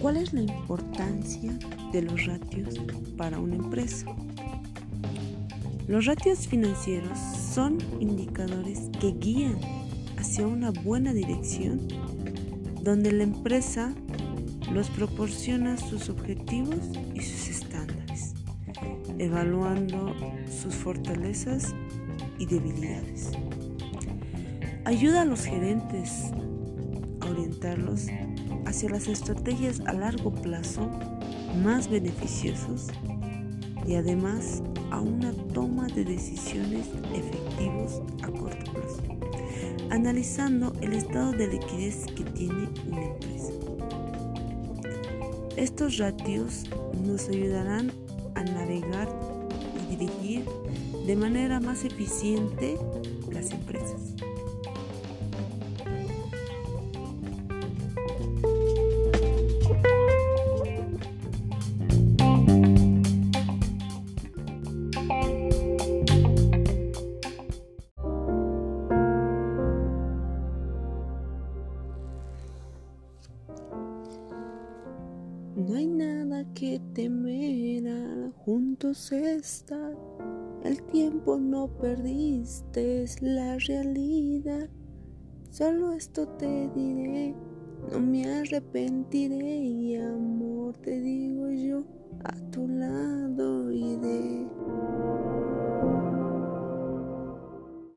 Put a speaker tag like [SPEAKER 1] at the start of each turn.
[SPEAKER 1] ¿Cuál es la importancia de los ratios para una empresa? Los ratios financieros son indicadores que guían hacia una buena dirección donde la empresa los proporciona sus objetivos y sus estándares, evaluando sus fortalezas y debilidades. Ayuda a los gerentes a orientarlos hacia las estrategias a largo plazo más beneficiosos y además a una toma de decisiones efectivos a corto plazo, analizando el estado de liquidez que tiene una empresa. Estos ratios nos ayudarán a navegar y dirigir de manera más eficiente las empresas. No hay nada que temer al juntos estar. El tiempo no perdiste, es la realidad. Solo esto te diré, no me arrepentiré y amor te digo